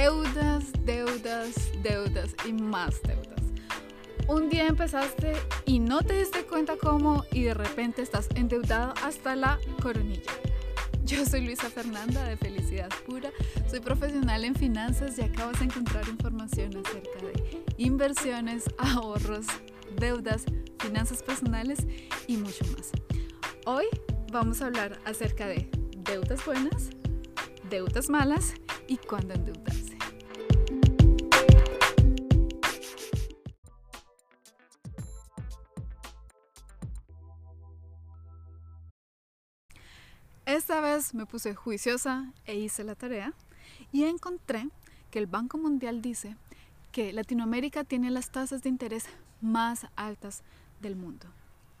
deudas, deudas, deudas y más deudas. Un día empezaste y no te diste cuenta cómo y de repente estás endeudado hasta la coronilla. Yo soy Luisa Fernanda de Felicidad Pura, soy profesional en finanzas y acabas de encontrar información acerca de inversiones, ahorros, deudas, finanzas personales y mucho más. Hoy vamos a hablar acerca de deudas buenas, deudas malas y cuándo endeudarse. Vez me puse juiciosa e hice la tarea y encontré que el Banco Mundial dice que Latinoamérica tiene las tasas de interés más altas del mundo.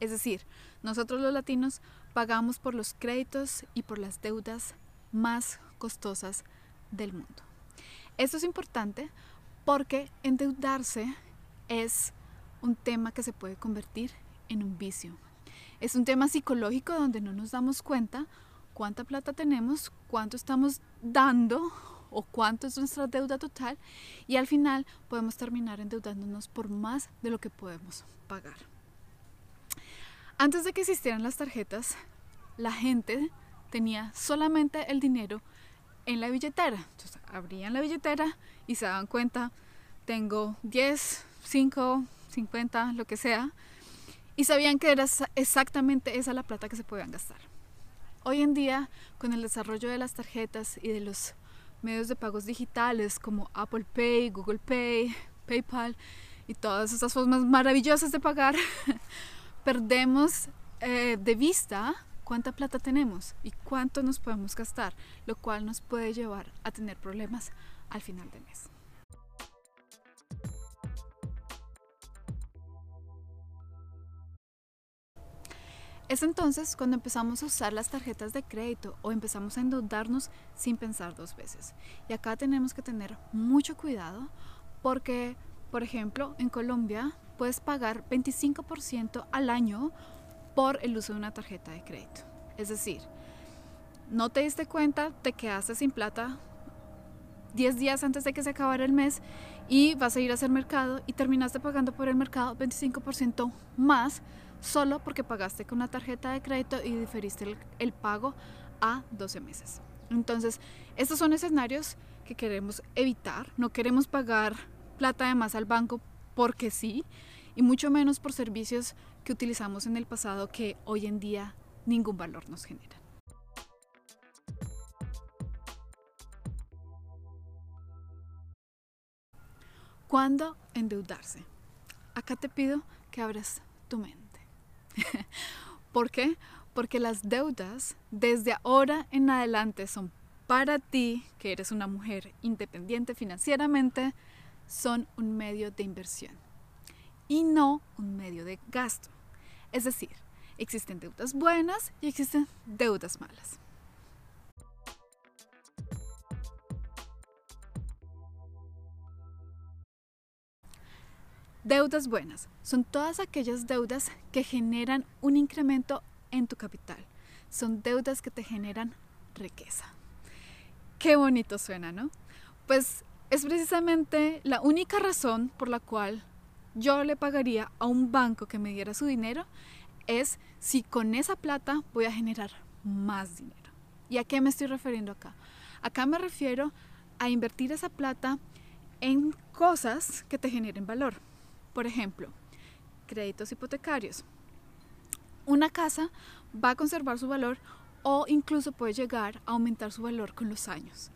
Es decir, nosotros los latinos pagamos por los créditos y por las deudas más costosas del mundo. Esto es importante porque endeudarse es un tema que se puede convertir en un vicio. Es un tema psicológico donde no nos damos cuenta cuánta plata tenemos, cuánto estamos dando o cuánto es nuestra deuda total y al final podemos terminar endeudándonos por más de lo que podemos pagar. Antes de que existieran las tarjetas, la gente tenía solamente el dinero en la billetera. Entonces abrían la billetera y se daban cuenta, tengo 10, 5, 50, lo que sea, y sabían que era exactamente esa la plata que se podían gastar. Hoy en día, con el desarrollo de las tarjetas y de los medios de pagos digitales como Apple Pay, Google Pay, PayPal y todas esas formas maravillosas de pagar, perdemos eh, de vista cuánta plata tenemos y cuánto nos podemos gastar, lo cual nos puede llevar a tener problemas al final del mes. Es entonces cuando empezamos a usar las tarjetas de crédito o empezamos a endeudarnos sin pensar dos veces. Y acá tenemos que tener mucho cuidado porque, por ejemplo, en Colombia puedes pagar 25% al año por el uso de una tarjeta de crédito. Es decir, no te diste cuenta, te quedaste sin plata 10 días antes de que se acabara el mes y vas a ir a hacer mercado y terminaste pagando por el mercado 25% más solo porque pagaste con una tarjeta de crédito y diferiste el, el, pago a 12 meses. Entonces, estos son escenarios que queremos evitar. No queremos pagar plata de más al banco porque sí, y mucho menos por servicios que utilizamos en el pasado que hoy en día ningún valor nos genera. ¿Cuándo endeudarse? Acá te pido que abras tu mente. ¿Por qué? Porque las deudas desde ahora en adelante son para ti, que eres una mujer independiente financieramente, son un medio de inversión y no un medio de gasto. Es decir, existen deudas buenas y existen deudas malas. Deudas buenas son todas aquellas deudas que generan un incremento en tu capital. Son deudas que te generan riqueza. Qué bonito suena, ¿no? Pues es precisamente la única razón por la cual yo le pagaría a un banco que me diera su dinero es si con esa plata voy a generar más dinero. ¿Y a qué me estoy refiriendo acá? Acá me refiero a invertir esa plata en cosas que te generen valor. Por ejemplo, créditos hipotecarios. Una casa va a conservar su valor o incluso puede llegar a aumentar su valor con los años.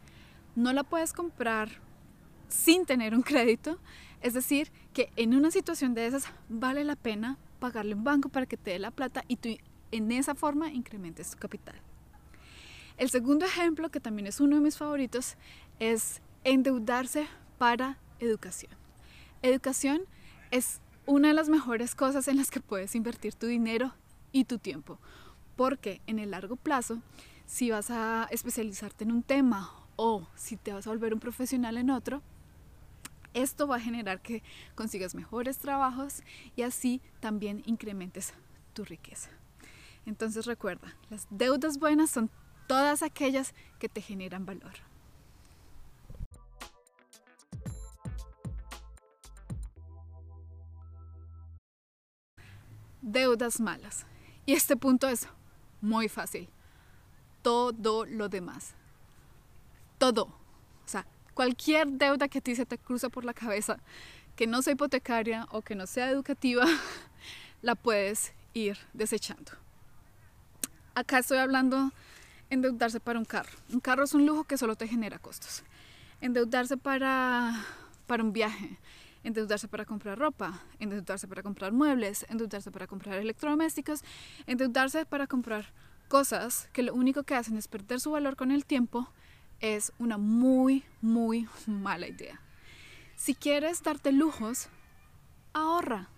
No la puedes comprar sin tener un crédito, es decir, que en una situación de esas vale la pena pagarle un banco para que te dé la plata y tú en esa forma incrementes tu capital. El segundo ejemplo, que también es uno de mis favoritos, es endeudarse para educación. Educación es una de las mejores cosas en las que puedes invertir tu dinero y tu tiempo, porque en el largo plazo, si vas a especializarte en un tema o si te vas a volver un profesional en otro, esto va a generar que consigas mejores trabajos y así también incrementes tu riqueza. Entonces recuerda, las deudas buenas son todas aquellas que te generan valor. Deudas malas. Y este punto es muy fácil. Todo lo demás. Todo. O sea, cualquier deuda que a ti se te cruza por la cabeza, que no sea hipotecaria o que no sea educativa, la puedes ir desechando. Acá estoy hablando endeudarse para un carro. Un carro es un lujo que solo te genera costos. Endeudarse para, para un viaje, endeudarse para comprar ropa, endeudarse para comprar muebles, endeudarse para comprar electrodomésticos, endeudarse para comprar cosas que lo único que hacen es perder su valor con el tiempo, es una muy, muy mala idea. Si quieres darte lujos, ahorra.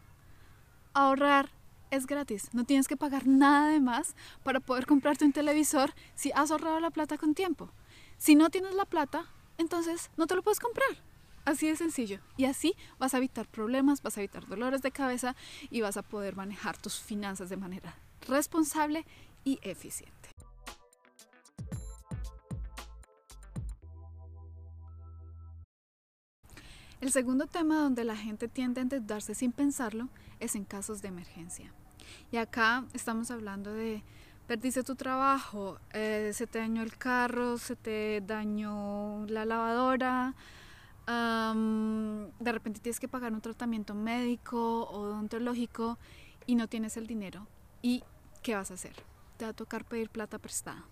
Ahorrar es gratis, no tienes que pagar nada de más para poder comprarte un televisor si has ahorrado la plata con tiempo. Si no tienes la plata, entonces no te lo puedes comprar. Así de sencillo. Y así vas a evitar problemas, vas a evitar dolores de cabeza y vas a poder manejar tus finanzas de manera responsable y eficiente. El segundo tema donde la gente tiende a endeudarse sin pensarlo es en casos de emergencia. Y acá estamos hablando de perdiste tu trabajo, eh, se te dañó el carro, se te dañó la lavadora, de repente tienes que pagar un tratamiento médico o odontológico y no tienes el dinero. ¿Y qué vas a hacer? Te va a tocar pedir plata prestada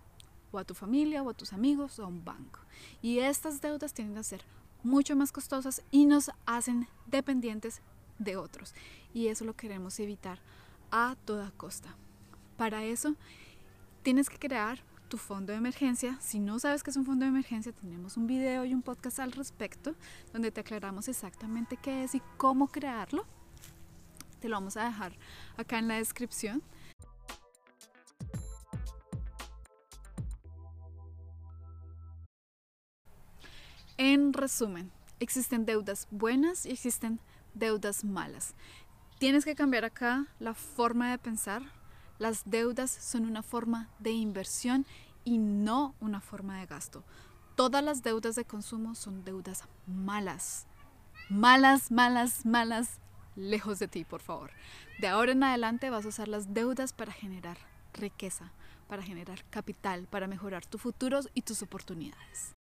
o a tu familia o a tus amigos o a un banco. Y estas deudas tienen que ser mucho más costosas y nos hacen dependientes de otros. Y eso lo queremos evitar a toda costa. Para eso tienes que crear tu fondo de emergencia. Si no sabes qué es un fondo de emergencia, tenemos un video y un podcast al respecto donde te aclaramos exactamente qué es y cómo crearlo. Te lo vamos a dejar acá en la descripción. En resumen, existen deudas buenas y existen deudas malas. Tienes que cambiar acá la forma de pensar, las deudas son una forma de inversión y no una forma de gasto. Todas las deudas de consumo son deudas malas. Malas, malas, malas, lejos de ti, por favor. De ahora en adelante vas a usar las deudas para generar riqueza, para generar capital, para mejorar tu futuro y tus oportunidades.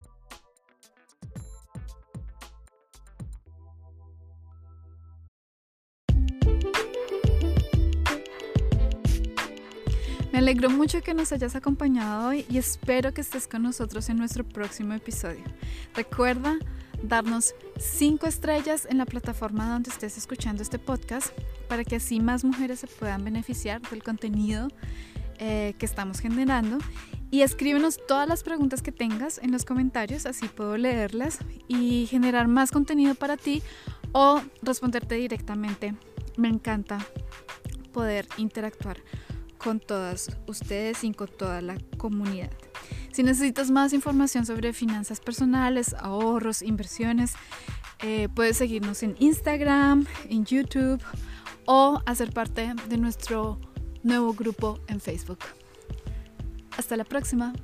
Alegro mucho que nos hayas acompañado hoy y espero que estés con nosotros en nuestro próximo episodio. Recuerda darnos 5 estrellas en la plataforma donde estés escuchando este podcast para que así más mujeres se puedan beneficiar del contenido eh, que estamos generando. Y escríbenos todas las preguntas que tengas en los comentarios, así puedo leerlas y generar más contenido para ti o responderte directamente. Me encanta poder interactuar con todas ustedes y con toda la comunidad. Si necesitas más información sobre finanzas personales, ahorros, inversiones, eh, puedes seguirnos en Instagram, en YouTube o hacer parte de nuestro nuevo grupo en Facebook. Hasta la próxima.